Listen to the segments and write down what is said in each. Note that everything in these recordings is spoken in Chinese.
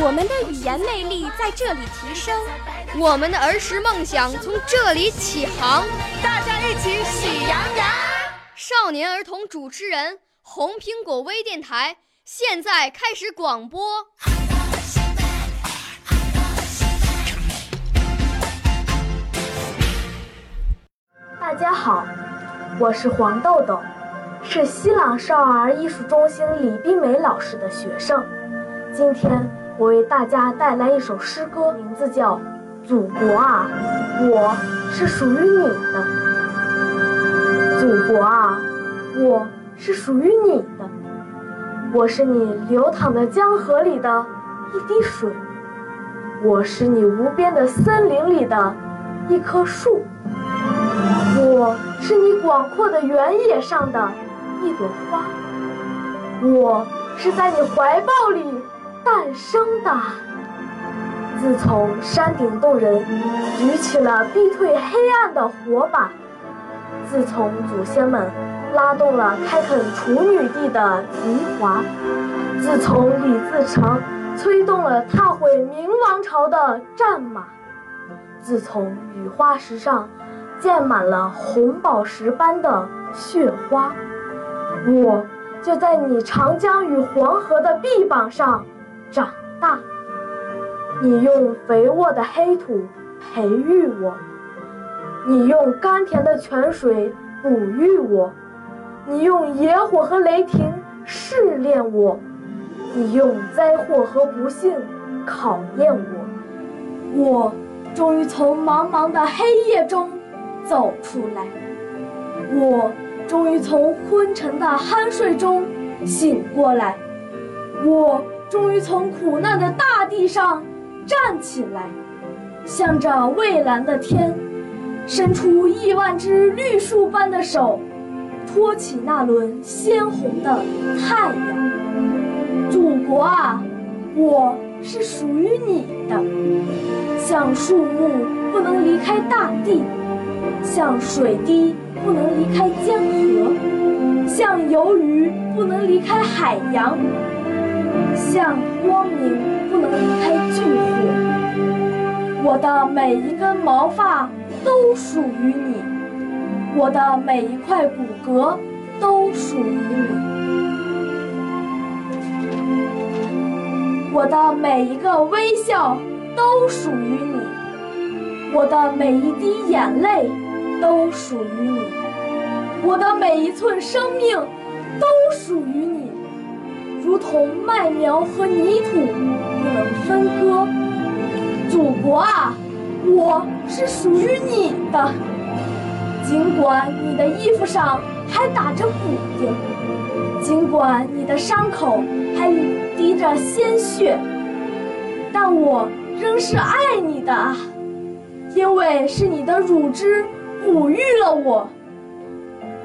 我们的语言魅力在这里提升，我们的儿时梦想从这里起航。大家一起喜羊羊。少年儿童主持人，红苹果微电台。现在开始广播。大家好，我是黄豆豆，是西朗少儿艺术中心李冰梅老师的学生。今天我为大家带来一首诗歌，名字叫《祖国啊，我是属于你的》。祖国啊，我是属于你的。我是你流淌的江河里的一滴水，我是你无边的森林里的一棵树，我是你广阔的原野上的一朵花，我是在你怀抱里诞生的。自从山顶洞人举起了逼退黑暗的火把，自从祖先们。拉动了开垦处女地的犁铧，自从李自成催动了踏毁明王朝的战马，自从雨花石上溅满了红宝石般的血花，我就在你长江与黄河的臂膀上长大。你用肥沃的黑土培育我，你用甘甜的泉水哺育我。你用野火和雷霆试炼我，你用灾祸和不幸考验我，我终于从茫茫的黑夜中走出来，我终于从昏沉的酣睡中醒过来，我终于从苦难的大地上站起来，向着蔚蓝的天，伸出亿万只绿树般的手。托起那轮鲜红的太阳，祖国啊，我是属于你的。像树木不能离开大地，像水滴不能离开江河，像游鱼不能离开海洋，像光明不能离开炬火。我的每一根毛发都属于你。我的每一块骨骼都属于你，我的每一个微笑都属于你，我的每一滴眼泪都属于你，我的每一寸生命都属于你，如同麦苗和泥土不能分割。祖国啊，我是属于你的。尽管你的衣服上还打着补丁，尽管你的伤口还滴着鲜血，但我仍是爱你的，因为是你的乳汁哺育了我。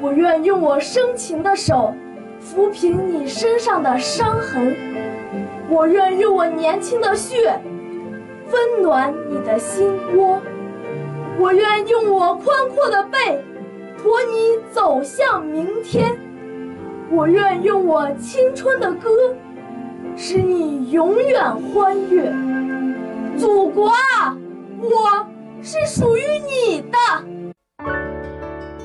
我愿用我深情的手抚平你身上的伤痕，我愿用我年轻的血温暖你的心窝。我愿用我宽阔的背，驮你走向明天。我愿用我青春的歌，使你永远欢悦。祖国啊，我是属于你的。